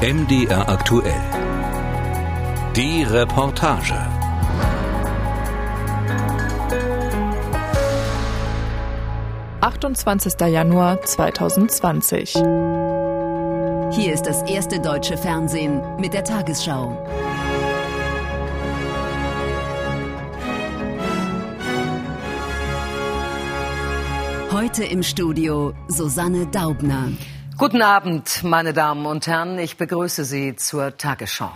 MDR aktuell. Die Reportage. Achtundzwanzigster Januar 2020. Hier ist das erste deutsche Fernsehen mit der Tagesschau. Heute im Studio Susanne Daubner. Guten Abend, meine Damen und Herren. Ich begrüße Sie zur Tagesschau.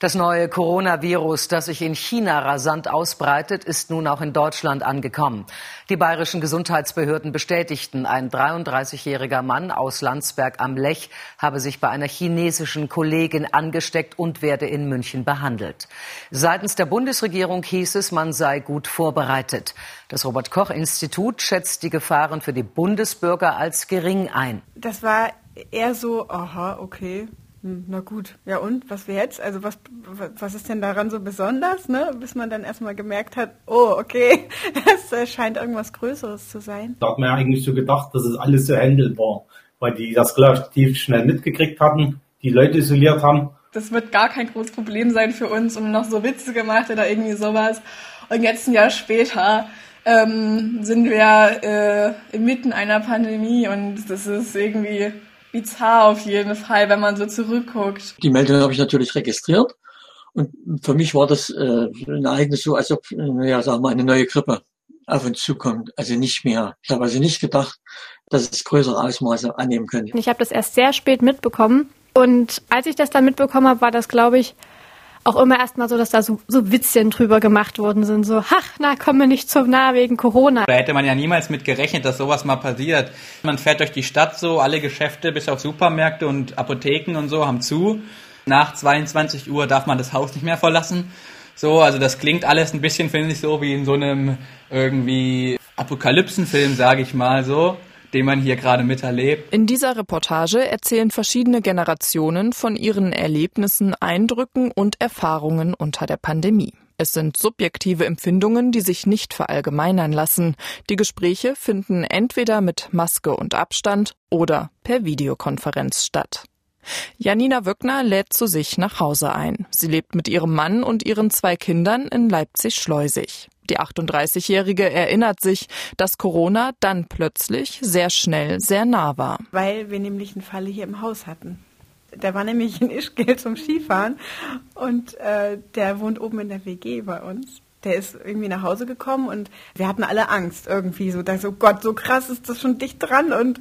Das neue Coronavirus, das sich in China rasant ausbreitet, ist nun auch in Deutschland angekommen. Die bayerischen Gesundheitsbehörden bestätigten, ein 33-jähriger Mann aus Landsberg am Lech habe sich bei einer chinesischen Kollegin angesteckt und werde in München behandelt. Seitens der Bundesregierung hieß es, man sei gut vorbereitet. Das Robert Koch Institut schätzt die Gefahren für die Bundesbürger als gering ein. Das war eher so, aha, okay, na gut, ja und, was wir jetzt? Also was, was ist denn daran so besonders, ne? Bis man dann erstmal gemerkt hat, oh, okay, das scheint irgendwas Größeres zu sein. Da hat man ja eigentlich so gedacht, dass es alles so handelbar, weil die das relativ schnell mitgekriegt hatten, die Leute isoliert haben. Das wird gar kein großes Problem sein für uns und noch so Witze gemacht oder irgendwie sowas. Und jetzt ein Jahr später ähm, sind wir äh, inmitten einer Pandemie und das ist irgendwie bizarr auf jeden Fall, wenn man so zurückguckt. Die Meldung habe ich natürlich registriert. Und für mich war das äh, ein Ereignis so, als ob, ja, sagen wir, eine neue Grippe auf uns zukommt. Also nicht mehr. Ich habe also nicht gedacht, dass es größere Ausmaße annehmen könnte. Ich habe das erst sehr spät mitbekommen. Und als ich das dann mitbekommen habe, war das, glaube ich, auch immer erstmal so, dass da so, so Witzchen drüber gemacht worden sind. So, ach, na, komm mir nicht zu nah wegen Corona. Da hätte man ja niemals mit gerechnet, dass sowas mal passiert. Man fährt durch die Stadt so, alle Geschäfte bis auf Supermärkte und Apotheken und so haben zu. Nach 22 Uhr darf man das Haus nicht mehr verlassen. So, also das klingt alles ein bisschen, finde ich, so wie in so einem irgendwie Apokalypsenfilm, sage ich mal so den man hier gerade miterlebt. In dieser Reportage erzählen verschiedene Generationen von ihren Erlebnissen, Eindrücken und Erfahrungen unter der Pandemie. Es sind subjektive Empfindungen, die sich nicht verallgemeinern lassen. Die Gespräche finden entweder mit Maske und Abstand oder per Videokonferenz statt. Janina Wöckner lädt zu sich nach Hause ein. Sie lebt mit ihrem Mann und ihren zwei Kindern in Leipzig-Schleusig. Die 38-Jährige erinnert sich, dass Corona dann plötzlich sehr schnell sehr nah war. Weil wir nämlich einen Fall hier im Haus hatten. Der war nämlich in Ischgl zum Skifahren und äh, der wohnt oben in der WG bei uns der ist irgendwie nach Hause gekommen und wir hatten alle Angst irgendwie so, da so Gott, so krass ist das schon dicht dran und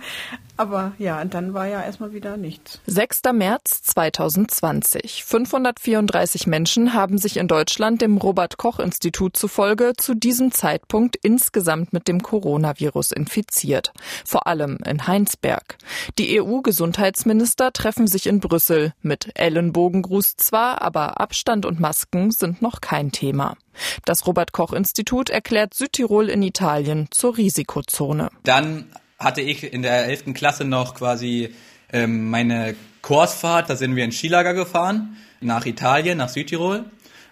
aber ja, und dann war ja erstmal wieder nichts. 6. März 2020. 534 Menschen haben sich in Deutschland dem Robert Koch Institut zufolge zu diesem Zeitpunkt insgesamt mit dem Coronavirus infiziert, vor allem in Heinsberg. Die EU-Gesundheitsminister treffen sich in Brüssel mit Ellenbogengruß zwar, aber Abstand und Masken sind noch kein Thema. Das Robert Koch Institut erklärt Südtirol in Italien zur Risikozone. Dann hatte ich in der 11. Klasse noch quasi ähm, meine Kursfahrt, da sind wir in Skilager gefahren, nach Italien, nach Südtirol.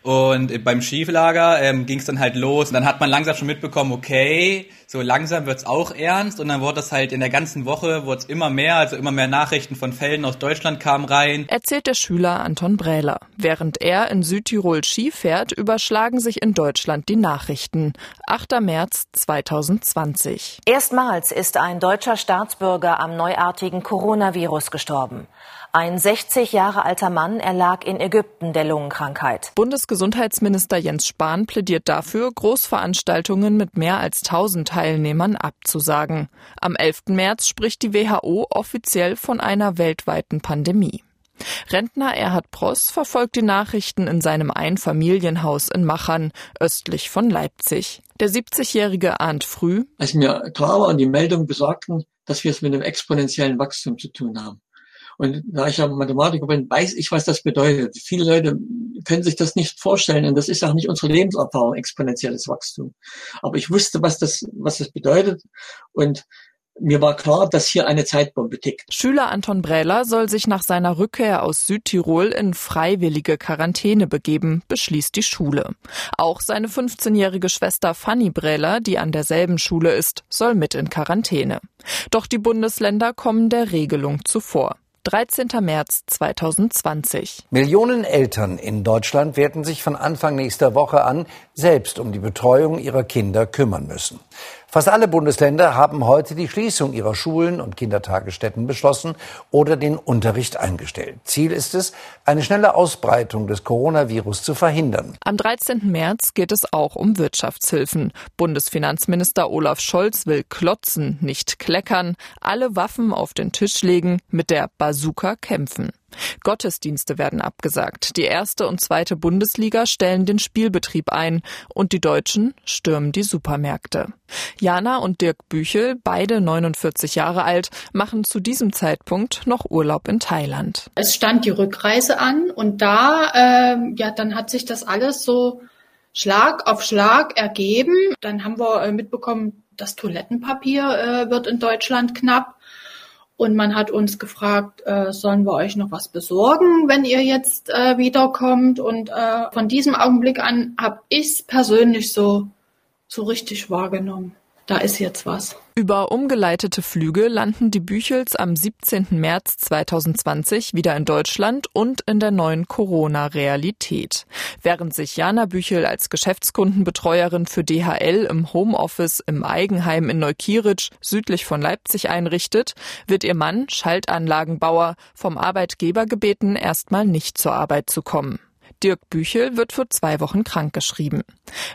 Und beim Skiflager ähm, ging es dann halt los. Und dann hat man langsam schon mitbekommen, okay, so langsam wird's auch ernst. Und dann wurde das halt in der ganzen Woche wurde immer mehr, also immer mehr Nachrichten von Fällen aus Deutschland kamen rein. Erzählt der Schüler Anton Brähler. Während er in Südtirol Ski fährt, überschlagen sich in Deutschland die Nachrichten. 8. März 2020. Erstmals ist ein deutscher Staatsbürger am neuartigen Coronavirus gestorben. Ein 60 Jahre alter Mann erlag in Ägypten der Lungenkrankheit. Bundesgesundheitsminister Jens Spahn plädiert dafür, Großveranstaltungen mit mehr als 1000 Teilnehmern abzusagen. Am 11. März spricht die WHO offiziell von einer weltweiten Pandemie. Rentner Erhard Pross verfolgt die Nachrichten in seinem Einfamilienhaus in Machern, östlich von Leipzig. Der 70-Jährige ahnt früh, als mir klar war und die Meldungen besagten, dass wir es mit einem exponentiellen Wachstum zu tun haben. Und da ich ja Mathematiker bin, weiß ich, was das bedeutet. Viele Leute können sich das nicht vorstellen und das ist auch nicht unsere Lebenserfahrung, exponentielles Wachstum. Aber ich wusste, was das, was das bedeutet und mir war klar, dass hier eine Zeitbombe tickt. Schüler Anton Brähler soll sich nach seiner Rückkehr aus Südtirol in freiwillige Quarantäne begeben, beschließt die Schule. Auch seine 15-jährige Schwester Fanny Brähler, die an derselben Schule ist, soll mit in Quarantäne. Doch die Bundesländer kommen der Regelung zuvor. 13. März 2020. Millionen Eltern in Deutschland werden sich von Anfang nächster Woche an selbst um die Betreuung ihrer Kinder kümmern müssen. Fast alle Bundesländer haben heute die Schließung ihrer Schulen und Kindertagesstätten beschlossen oder den Unterricht eingestellt. Ziel ist es, eine schnelle Ausbreitung des Coronavirus zu verhindern. Am 13. März geht es auch um Wirtschaftshilfen. Bundesfinanzminister Olaf Scholz will klotzen, nicht kleckern, alle Waffen auf den Tisch legen, mit der Bazooka kämpfen. Gottesdienste werden abgesagt. Die erste und zweite Bundesliga stellen den Spielbetrieb ein und die Deutschen stürmen die Supermärkte. Jana und Dirk Büchel, beide 49 Jahre alt, machen zu diesem Zeitpunkt noch Urlaub in Thailand. Es stand die Rückreise an und da, äh, ja, dann hat sich das alles so Schlag auf Schlag ergeben. Dann haben wir äh, mitbekommen, das Toilettenpapier äh, wird in Deutschland knapp. Und man hat uns gefragt, äh, sollen wir euch noch was besorgen, wenn ihr jetzt äh, wiederkommt? Und äh, von diesem Augenblick an habe ich es persönlich so, so richtig wahrgenommen da ist jetzt was. Über umgeleitete Flüge landen die Büchels am 17. März 2020 wieder in Deutschland und in der neuen Corona-Realität. Während sich Jana Büchel als Geschäftskundenbetreuerin für DHL im Homeoffice im Eigenheim in Neukieritsch südlich von Leipzig einrichtet, wird ihr Mann, Schaltanlagenbauer, vom Arbeitgeber gebeten, erstmal nicht zur Arbeit zu kommen. Dirk Büchel wird für zwei Wochen krankgeschrieben.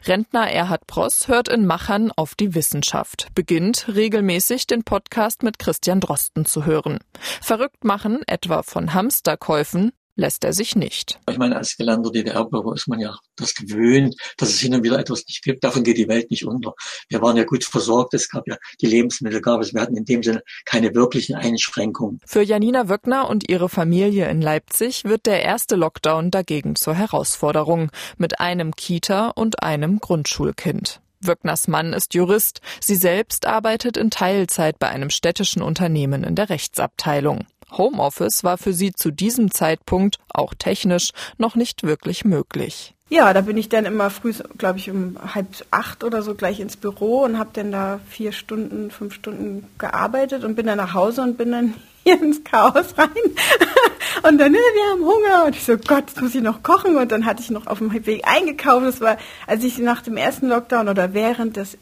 Rentner Erhard Pross hört in Machern auf die Wissenschaft, beginnt regelmäßig den Podcast mit Christian Drosten zu hören. Verrückt machen, etwa von Hamsterkäufen, lässt er sich nicht. Ich meine, als gelernter DDR-Bürger ist man ja das gewöhnt, dass es hin und wieder etwas nicht gibt. Davon geht die Welt nicht unter. Wir waren ja gut versorgt. Es gab ja die Lebensmittel, gab es. Wir hatten in dem Sinne keine wirklichen Einschränkungen. Für Janina Wöckner und ihre Familie in Leipzig wird der erste Lockdown dagegen zur Herausforderung mit einem Kita und einem Grundschulkind. Wöckners Mann ist Jurist. Sie selbst arbeitet in Teilzeit bei einem städtischen Unternehmen in der Rechtsabteilung. Homeoffice war für sie zu diesem Zeitpunkt, auch technisch, noch nicht wirklich möglich. Ja, da bin ich dann immer früh, glaube ich, um halb acht oder so gleich ins Büro und habe dann da vier Stunden, fünf Stunden gearbeitet und bin dann nach Hause und bin dann hier ins Chaos rein. und dann, wir haben Hunger. Und ich so, Gott, jetzt muss ich noch kochen. Und dann hatte ich noch auf dem Weg eingekauft. Das war, als ich nach dem ersten Lockdown oder während des,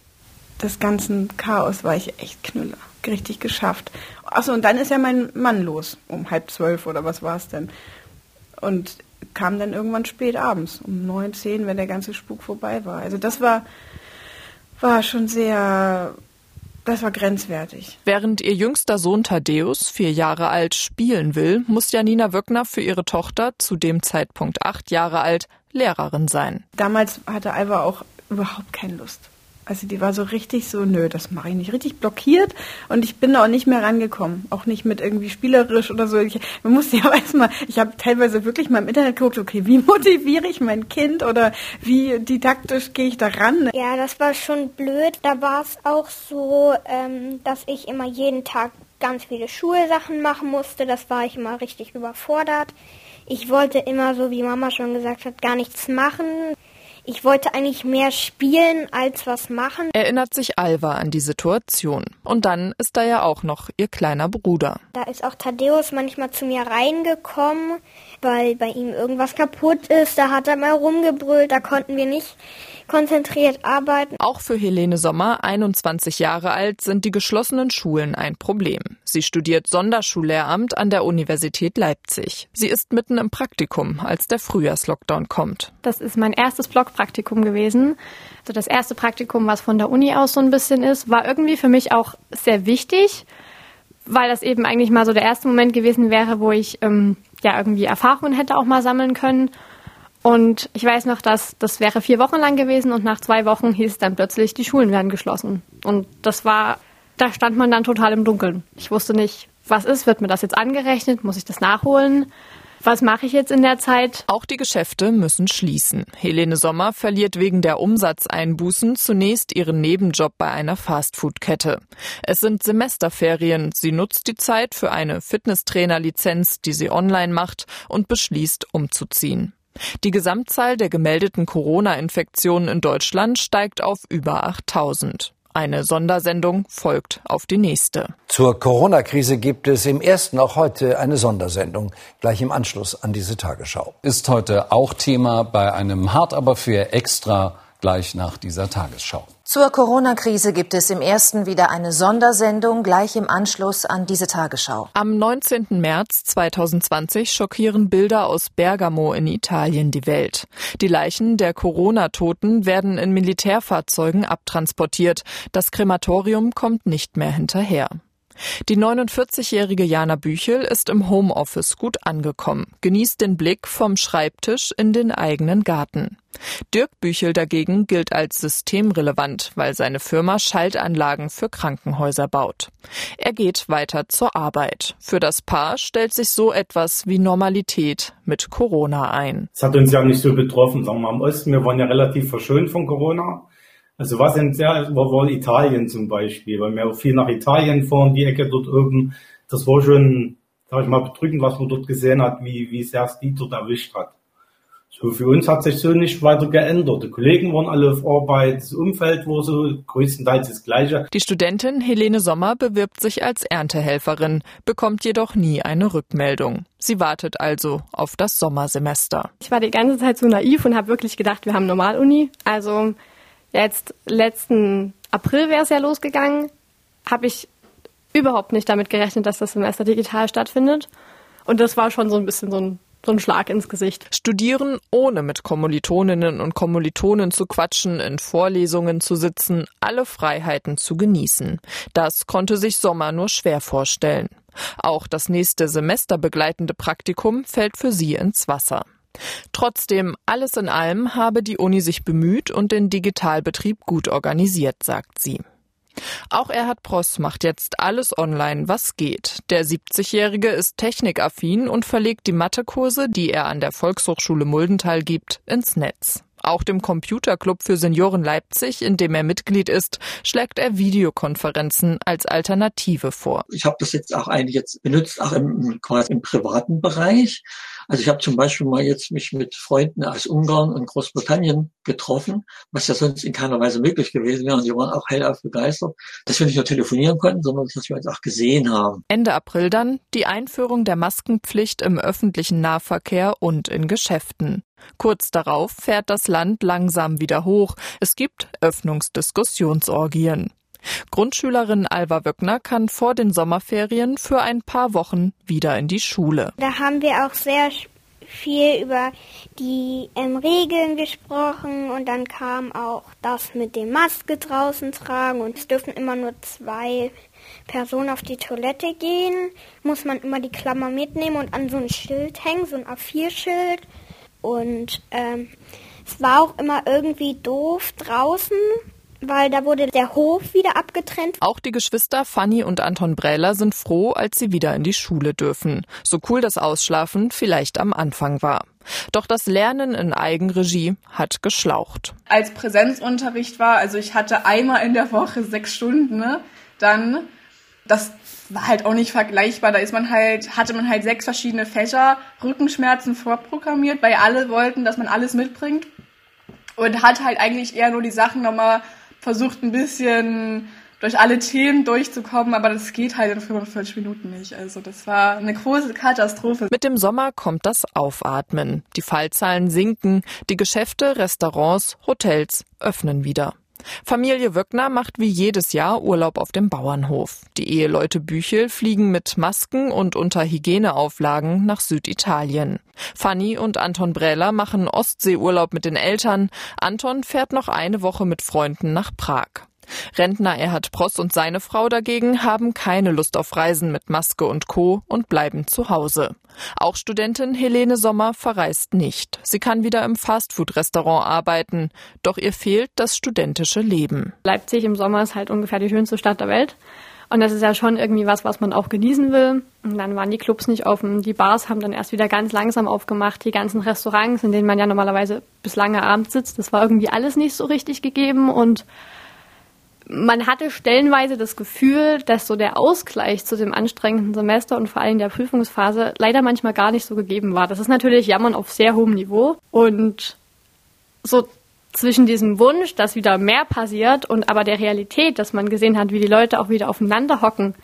des ganzen Chaos war ich echt Knüller richtig geschafft. Achso, und dann ist ja mein Mann los, um halb zwölf oder was war es denn? Und kam dann irgendwann spät abends, um neun, zehn, wenn der ganze Spuk vorbei war. Also das war, war schon sehr, das war grenzwertig. Während ihr jüngster Sohn Thaddeus, vier Jahre alt, spielen will, muss Janina Wöckner für ihre Tochter, zu dem Zeitpunkt acht Jahre alt, Lehrerin sein. Damals hatte Alva auch überhaupt keine Lust. Also die war so richtig so, nö, das mache ich nicht. Richtig blockiert und ich bin da auch nicht mehr rangekommen. Auch nicht mit irgendwie spielerisch oder so. Ich, man musste ja erstmal, ich habe teilweise wirklich mal im Internet geguckt, okay, wie motiviere ich mein Kind oder wie didaktisch gehe ich da ran? Ja, das war schon blöd. Da war es auch so, ähm, dass ich immer jeden Tag ganz viele Schulsachen machen musste. Das war ich immer richtig überfordert. Ich wollte immer, so wie Mama schon gesagt hat, gar nichts machen. Ich wollte eigentlich mehr spielen als was machen. Erinnert sich Alva an die Situation. Und dann ist da ja auch noch ihr kleiner Bruder. Da ist auch Thaddeus manchmal zu mir reingekommen, weil bei ihm irgendwas kaputt ist. Da hat er mal rumgebrüllt, da konnten wir nicht konzentriert arbeiten. Auch für Helene Sommer, 21 Jahre alt, sind die geschlossenen Schulen ein Problem. Sie studiert Sonderschullehramt an der Universität Leipzig. Sie ist mitten im Praktikum, als der Frühjahrslockdown kommt. Das ist mein erstes Blockpraktikum gewesen. Also das erste Praktikum, was von der Uni aus so ein bisschen ist, war irgendwie für mich auch sehr wichtig, weil das eben eigentlich mal so der erste Moment gewesen wäre, wo ich ähm, ja irgendwie Erfahrungen hätte auch mal sammeln können und ich weiß noch, dass das wäre vier Wochen lang gewesen und nach zwei Wochen hieß es dann plötzlich, die Schulen werden geschlossen. Und das war, da stand man dann total im Dunkeln. Ich wusste nicht, was ist, wird mir das jetzt angerechnet, muss ich das nachholen? Was mache ich jetzt in der Zeit? Auch die Geschäfte müssen schließen. Helene Sommer verliert wegen der Umsatzeinbußen zunächst ihren Nebenjob bei einer Fastfood-Kette. Es sind Semesterferien. Sie nutzt die Zeit für eine Fitnesstrainerlizenz, die sie online macht und beschließt, umzuziehen. Die Gesamtzahl der gemeldeten Corona-Infektionen in Deutschland steigt auf über 8000. Eine Sondersendung folgt auf die nächste. Zur Corona-Krise gibt es im ersten auch heute eine Sondersendung, gleich im Anschluss an diese Tagesschau. Ist heute auch Thema bei einem hart aber für extra gleich nach dieser Tagesschau. Zur Corona-Krise gibt es im ersten wieder eine Sondersendung gleich im Anschluss an diese Tagesschau. Am 19. März 2020 schockieren Bilder aus Bergamo in Italien die Welt. Die Leichen der Corona-Toten werden in Militärfahrzeugen abtransportiert. Das Krematorium kommt nicht mehr hinterher. Die 49-jährige Jana Büchel ist im Homeoffice gut angekommen, genießt den Blick vom Schreibtisch in den eigenen Garten. Dirk Büchel dagegen gilt als systemrelevant, weil seine Firma Schaltanlagen für Krankenhäuser baut. Er geht weiter zur Arbeit. Für das Paar stellt sich so etwas wie Normalität mit Corona ein. Es hat uns ja nicht so betroffen, sagen wir mal im Osten. Wir waren ja relativ verschont von Corona. Also was in sehr, war, war Italien zum Beispiel, weil wir auch viel nach Italien fahren, die Ecke dort oben. Das war schon, sag ich mal, bedrückend, was man dort gesehen hat, wie, wie sehr es die dort erwischt hat. So für uns hat sich so nicht weiter geändert. Die Kollegen waren alle auf Arbeit, das Umfeld war so größtenteils das gleiche. Die Studentin Helene Sommer bewirbt sich als Erntehelferin, bekommt jedoch nie eine Rückmeldung. Sie wartet also auf das Sommersemester. Ich war die ganze Zeit so naiv und habe wirklich gedacht, wir haben Normaluni. Also Jetzt letzten April wäre es ja losgegangen, habe ich überhaupt nicht damit gerechnet, dass das Semester digital stattfindet. Und das war schon so ein bisschen so ein, so ein Schlag ins Gesicht. Studieren, ohne mit Kommilitoninnen und Kommilitonen zu quatschen, in Vorlesungen zu sitzen, alle Freiheiten zu genießen. Das konnte sich Sommer nur schwer vorstellen. Auch das nächste semesterbegleitende Praktikum fällt für sie ins Wasser. Trotzdem, alles in allem habe die Uni sich bemüht und den Digitalbetrieb gut organisiert, sagt sie. Auch Erhard Pross macht jetzt alles online, was geht. Der 70-Jährige ist technikaffin und verlegt die Mathekurse, die er an der Volkshochschule Muldental gibt, ins Netz. Auch dem Computerclub für Senioren Leipzig, in dem er Mitglied ist, schlägt er Videokonferenzen als Alternative vor. Ich habe das jetzt auch eigentlich jetzt benutzt, auch im, quasi im privaten Bereich. Also ich habe zum Beispiel mal jetzt mich mit Freunden aus Ungarn und Großbritannien getroffen, was ja sonst in keiner Weise möglich gewesen wäre. Und die waren auch hellauf begeistert, dass wir nicht nur telefonieren konnten, sondern dass wir uns auch gesehen haben. Ende April dann die Einführung der Maskenpflicht im öffentlichen Nahverkehr und in Geschäften. Kurz darauf fährt das Land langsam wieder hoch. Es gibt Öffnungsdiskussionsorgien. Grundschülerin Alva Wöckner kann vor den Sommerferien für ein paar Wochen wieder in die Schule. Da haben wir auch sehr viel über die ähm, Regeln gesprochen und dann kam auch das mit dem Maske draußen tragen und es dürfen immer nur zwei Personen auf die Toilette gehen, muss man immer die Klammer mitnehmen und an so ein Schild hängen, so ein A4-Schild. Und ähm, es war auch immer irgendwie doof draußen, weil da wurde der Hof wieder abgetrennt. Auch die Geschwister Fanny und Anton Brähler sind froh, als sie wieder in die Schule dürfen. So cool das Ausschlafen vielleicht am Anfang war. Doch das Lernen in Eigenregie hat geschlaucht. Als Präsenzunterricht war, also ich hatte einmal in der Woche sechs Stunden, ne? dann das war halt auch nicht vergleichbar. Da ist man halt, hatte man halt sechs verschiedene Fächer, Rückenschmerzen vorprogrammiert, weil alle wollten, dass man alles mitbringt. Und hat halt eigentlich eher nur die Sachen nochmal versucht ein bisschen durch alle Themen durchzukommen, aber das geht halt in 45 Minuten nicht. Also das war eine große Katastrophe. Mit dem Sommer kommt das Aufatmen. Die Fallzahlen sinken, die Geschäfte, Restaurants, Hotels öffnen wieder. Familie Wöckner macht wie jedes Jahr Urlaub auf dem Bauernhof. Die Eheleute Büchel fliegen mit Masken und unter Hygieneauflagen nach Süditalien. Fanny und Anton Brähler machen Ostseeurlaub mit den Eltern. Anton fährt noch eine Woche mit Freunden nach Prag. Rentner Erhard Pross und seine Frau dagegen haben keine Lust auf Reisen mit Maske und Co. und bleiben zu Hause. Auch Studentin Helene Sommer verreist nicht. Sie kann wieder im Fastfood-Restaurant arbeiten, doch ihr fehlt das studentische Leben. Leipzig im Sommer ist halt ungefähr die schönste Stadt der Welt. Und das ist ja schon irgendwie was, was man auch genießen will. Und dann waren die Clubs nicht offen. Die Bars haben dann erst wieder ganz langsam aufgemacht. Die ganzen Restaurants, in denen man ja normalerweise bis lange abends sitzt, das war irgendwie alles nicht so richtig gegeben. Und man hatte stellenweise das Gefühl, dass so der Ausgleich zu dem anstrengenden Semester und vor allem der Prüfungsphase leider manchmal gar nicht so gegeben war. Das ist natürlich Jammern auf sehr hohem Niveau und so zwischen diesem Wunsch, dass wieder mehr passiert und aber der Realität, dass man gesehen hat, wie die Leute auch wieder aufeinander hocken,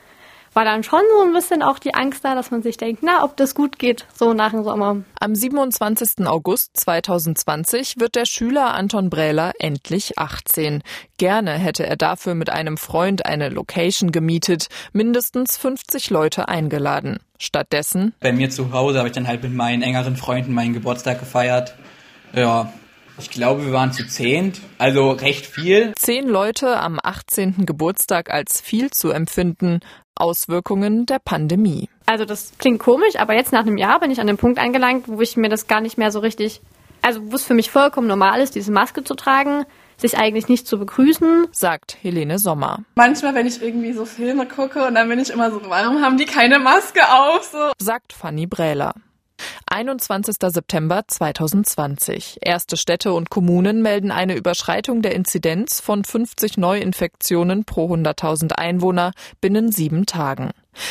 war dann schon so ein bisschen auch die Angst da, dass man sich denkt, na, ob das gut geht, so nach dem Sommer. Am 27. August 2020 wird der Schüler Anton Brähler endlich 18. Gerne hätte er dafür mit einem Freund eine Location gemietet, mindestens 50 Leute eingeladen. Stattdessen. Bei mir zu Hause habe ich dann halt mit meinen engeren Freunden meinen Geburtstag gefeiert. Ja, ich glaube, wir waren zu zehn, also recht viel. Zehn Leute am 18. Geburtstag als viel zu empfinden. Auswirkungen der Pandemie. Also das klingt komisch, aber jetzt nach einem Jahr bin ich an den Punkt angelangt, wo ich mir das gar nicht mehr so richtig, also wo es für mich vollkommen normal ist, diese Maske zu tragen, sich eigentlich nicht zu begrüßen, sagt Helene Sommer. Manchmal, wenn ich irgendwie so Filme gucke und dann bin ich immer so, warum haben die keine Maske auf? So. Sagt Fanny Brähler. 21. September 2020. Erste Städte und Kommunen melden eine Überschreitung der Inzidenz von 50 Neuinfektionen pro 100.000 Einwohner binnen sieben Tagen.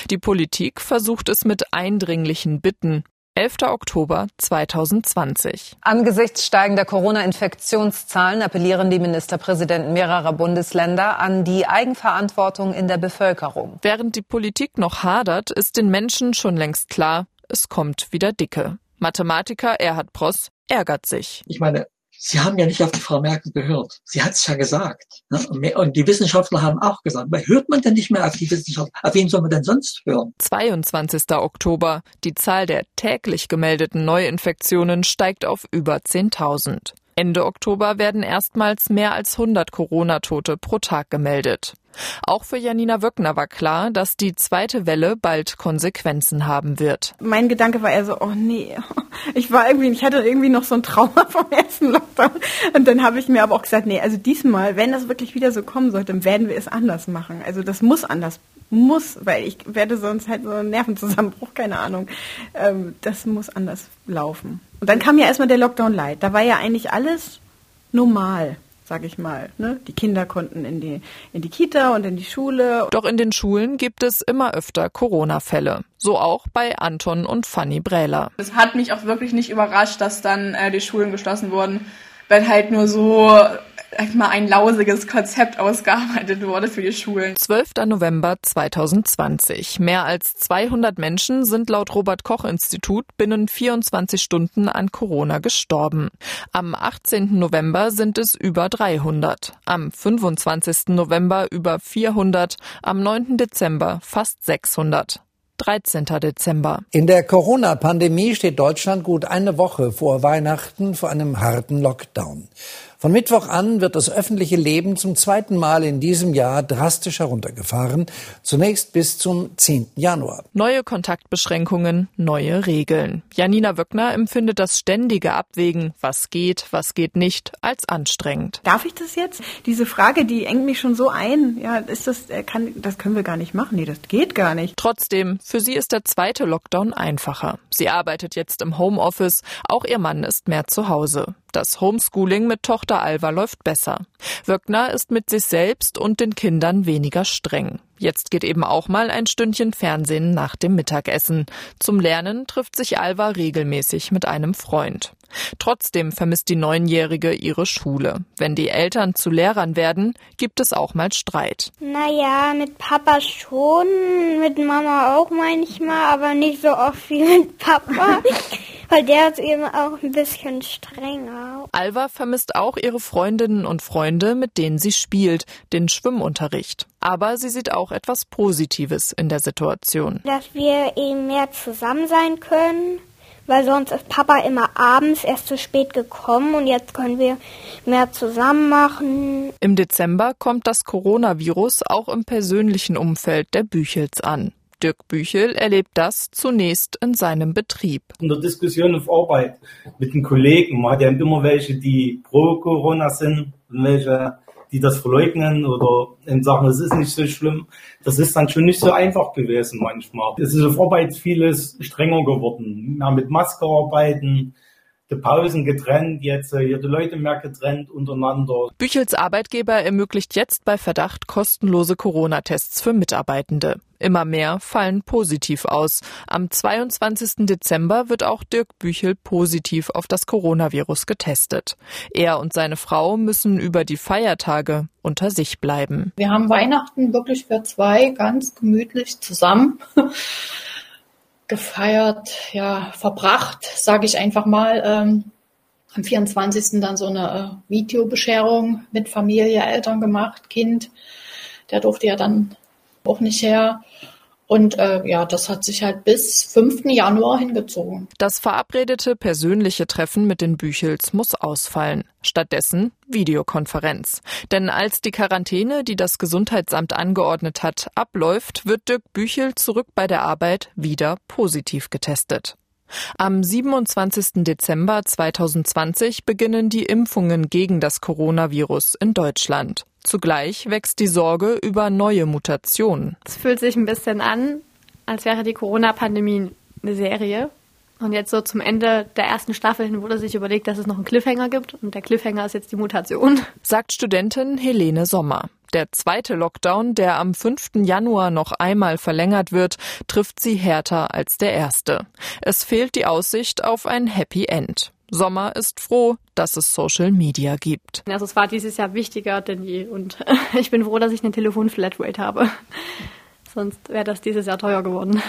Die Politik versucht es mit eindringlichen Bitten. 11. Oktober 2020. Angesichts steigender Corona-Infektionszahlen appellieren die Ministerpräsidenten mehrerer Bundesländer an die Eigenverantwortung in der Bevölkerung. Während die Politik noch hadert, ist den Menschen schon längst klar, es kommt wieder dicke. Mathematiker Erhard Pross ärgert sich. Ich meine, Sie haben ja nicht auf die Frau Merkel gehört. Sie hat es ja gesagt. Ne? Und die Wissenschaftler haben auch gesagt. Aber hört man denn nicht mehr auf die Wissenschaftler? Auf wen soll man denn sonst hören? 22. Oktober. Die Zahl der täglich gemeldeten Neuinfektionen steigt auf über 10.000. Ende Oktober werden erstmals mehr als 100 Corona-Tote pro Tag gemeldet. Auch für Janina Wöckner war klar, dass die zweite Welle bald Konsequenzen haben wird. Mein Gedanke war eher so, oh nee, ich war irgendwie, ich hatte irgendwie noch so ein Trauma vom ersten Lockdown. Und dann habe ich mir aber auch gesagt, nee, also diesmal, wenn das wirklich wieder so kommen sollte, dann werden wir es anders machen. Also das muss anders muss, weil ich werde sonst halt so einen Nervenzusammenbruch, keine Ahnung. Ähm, das muss anders laufen. Und dann kam ja erstmal der Lockdown Light. Da war ja eigentlich alles normal sag ich mal. Ne? Die Kinder konnten in die, in die Kita und in die Schule. Doch in den Schulen gibt es immer öfter Corona-Fälle. So auch bei Anton und Fanny Brähler. Es hat mich auch wirklich nicht überrascht, dass dann äh, die Schulen geschlossen wurden, weil halt nur so mal ein lausiges Konzept ausgearbeitet wurde für die Schulen. 12. November 2020. Mehr als 200 Menschen sind laut Robert Koch Institut binnen 24 Stunden an Corona gestorben. Am 18. November sind es über 300. Am 25. November über 400. Am 9. Dezember fast 600. 13. Dezember. In der Corona-Pandemie steht Deutschland gut eine Woche vor Weihnachten vor einem harten Lockdown. Von Mittwoch an wird das öffentliche Leben zum zweiten Mal in diesem Jahr drastisch heruntergefahren, zunächst bis zum 10. Januar. Neue Kontaktbeschränkungen, neue Regeln. Janina Wöckner empfindet das ständige Abwägen, was geht, was geht nicht, als anstrengend. Darf ich das jetzt? Diese Frage, die engt mich schon so ein. Ja, ist das, äh, kann, das können wir gar nicht machen. Nee, das geht gar nicht. Trotzdem, für sie ist der zweite Lockdown einfacher. Sie arbeitet jetzt im Homeoffice, auch ihr Mann ist mehr zu Hause. Das Homeschooling mit Tochter Alva läuft besser. Wöckner ist mit sich selbst und den Kindern weniger streng. Jetzt geht eben auch mal ein Stündchen Fernsehen nach dem Mittagessen. Zum Lernen trifft sich Alva regelmäßig mit einem Freund. Trotzdem vermisst die Neunjährige ihre Schule. Wenn die Eltern zu Lehrern werden, gibt es auch mal Streit. Naja, mit Papa schon, mit Mama auch manchmal, aber nicht so oft wie mit Papa. weil der ist eben auch ein bisschen strenger. Alva vermisst auch ihre Freundinnen und Freunde, mit denen sie spielt, den Schwimmunterricht. Aber sie sieht auch etwas Positives in der Situation. Dass wir eben mehr zusammen sein können weil sonst ist Papa immer abends erst zu spät gekommen und jetzt können wir mehr zusammen machen. Im Dezember kommt das Coronavirus auch im persönlichen Umfeld der Büchels an. Dirk Büchel erlebt das zunächst in seinem Betrieb. In der Diskussion auf Arbeit mit den Kollegen, man hat ja immer welche, die pro Corona sind und welche, die das verleugnen oder sagen, es ist nicht so schlimm. Das ist dann schon nicht so einfach gewesen manchmal. Es ist auf Arbeit vieles strenger geworden. Mehr mit Maske arbeiten, die Pausen getrennt, jetzt äh, hier die Leute mehr getrennt untereinander. Büchels Arbeitgeber ermöglicht jetzt bei Verdacht kostenlose Corona-Tests für Mitarbeitende. Immer mehr fallen positiv aus. Am 22. Dezember wird auch Dirk Büchel positiv auf das Coronavirus getestet. Er und seine Frau müssen über die Feiertage unter sich bleiben. Wir haben Weihnachten wirklich für zwei ganz gemütlich zusammen gefeiert, ja, verbracht, sage ich einfach mal. Ähm, am 24. dann so eine äh, Videobescherung mit Familie, Eltern gemacht, Kind. Der durfte ja dann auch nicht her. Und äh, ja, das hat sich halt bis 5. Januar hingezogen. Das verabredete persönliche Treffen mit den Büchels muss ausfallen. Stattdessen Videokonferenz. Denn als die Quarantäne, die das Gesundheitsamt angeordnet hat, abläuft, wird Dirk Büchel zurück bei der Arbeit wieder positiv getestet. Am 27. Dezember 2020 beginnen die Impfungen gegen das Coronavirus in Deutschland. Zugleich wächst die Sorge über neue Mutationen. Es fühlt sich ein bisschen an, als wäre die Corona-Pandemie eine Serie. Und jetzt so zum Ende der ersten Staffel hin wurde sich überlegt, dass es noch einen Cliffhanger gibt. Und der Cliffhanger ist jetzt die Mutation. Sagt Studentin Helene Sommer. Der zweite Lockdown, der am 5. Januar noch einmal verlängert wird, trifft sie härter als der erste. Es fehlt die Aussicht auf ein Happy End. Sommer ist froh, dass es Social Media gibt. Also es war dieses Jahr wichtiger denn je und ich bin froh, dass ich eine Telefon-Flatrate habe. Sonst wäre das dieses Jahr teuer geworden.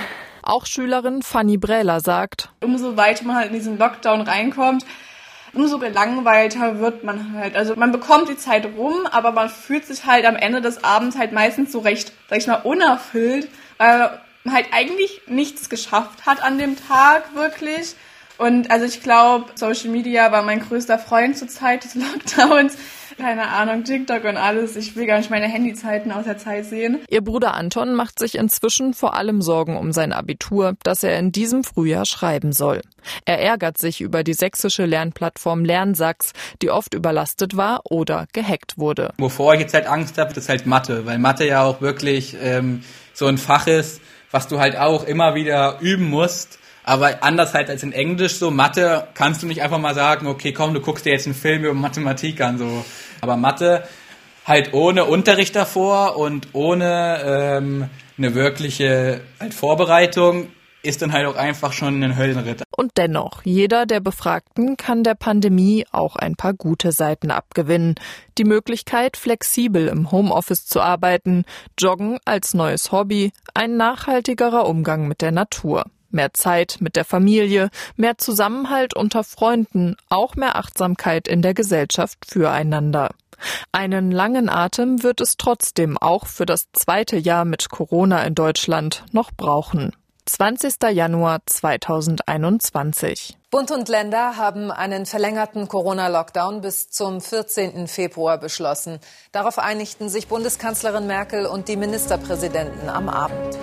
Auch Schülerin Fanny Brähler sagt, umso weiter man halt in diesen Lockdown reinkommt, umso gelangweilter wird man halt. Also man bekommt die Zeit rum, aber man fühlt sich halt am Ende des Abends halt meistens so recht, sag ich mal, unerfüllt, weil man halt eigentlich nichts geschafft hat an dem Tag wirklich und also ich glaube, Social Media war mein größter Freund zur Zeit des Lockdowns. Keine Ahnung, TikTok und alles. Ich will gar nicht meine Handyzeiten aus der Zeit sehen. Ihr Bruder Anton macht sich inzwischen vor allem Sorgen um sein Abitur, das er in diesem Frühjahr schreiben soll. Er ärgert sich über die sächsische Lernplattform Lernsachs, die oft überlastet war oder gehackt wurde. Wovor ich jetzt halt Angst habe, ist halt Mathe, weil Mathe ja auch wirklich ähm, so ein Fach ist, was du halt auch immer wieder üben musst aber anders halt als in Englisch, so Mathe, kannst du nicht einfach mal sagen, okay, komm, du guckst dir jetzt einen Film über Mathematik an, so. Aber Mathe halt ohne Unterricht davor und ohne ähm, eine wirkliche halt Vorbereitung ist dann halt auch einfach schon ein Höllenritt. Und dennoch, jeder der Befragten kann der Pandemie auch ein paar gute Seiten abgewinnen. Die Möglichkeit, flexibel im Homeoffice zu arbeiten, Joggen als neues Hobby, ein nachhaltigerer Umgang mit der Natur mehr Zeit mit der Familie, mehr Zusammenhalt unter Freunden, auch mehr Achtsamkeit in der Gesellschaft füreinander. Einen langen Atem wird es trotzdem auch für das zweite Jahr mit Corona in Deutschland noch brauchen. 20. Januar 2021. Bund und Länder haben einen verlängerten Corona-Lockdown bis zum 14. Februar beschlossen. Darauf einigten sich Bundeskanzlerin Merkel und die Ministerpräsidenten am Abend.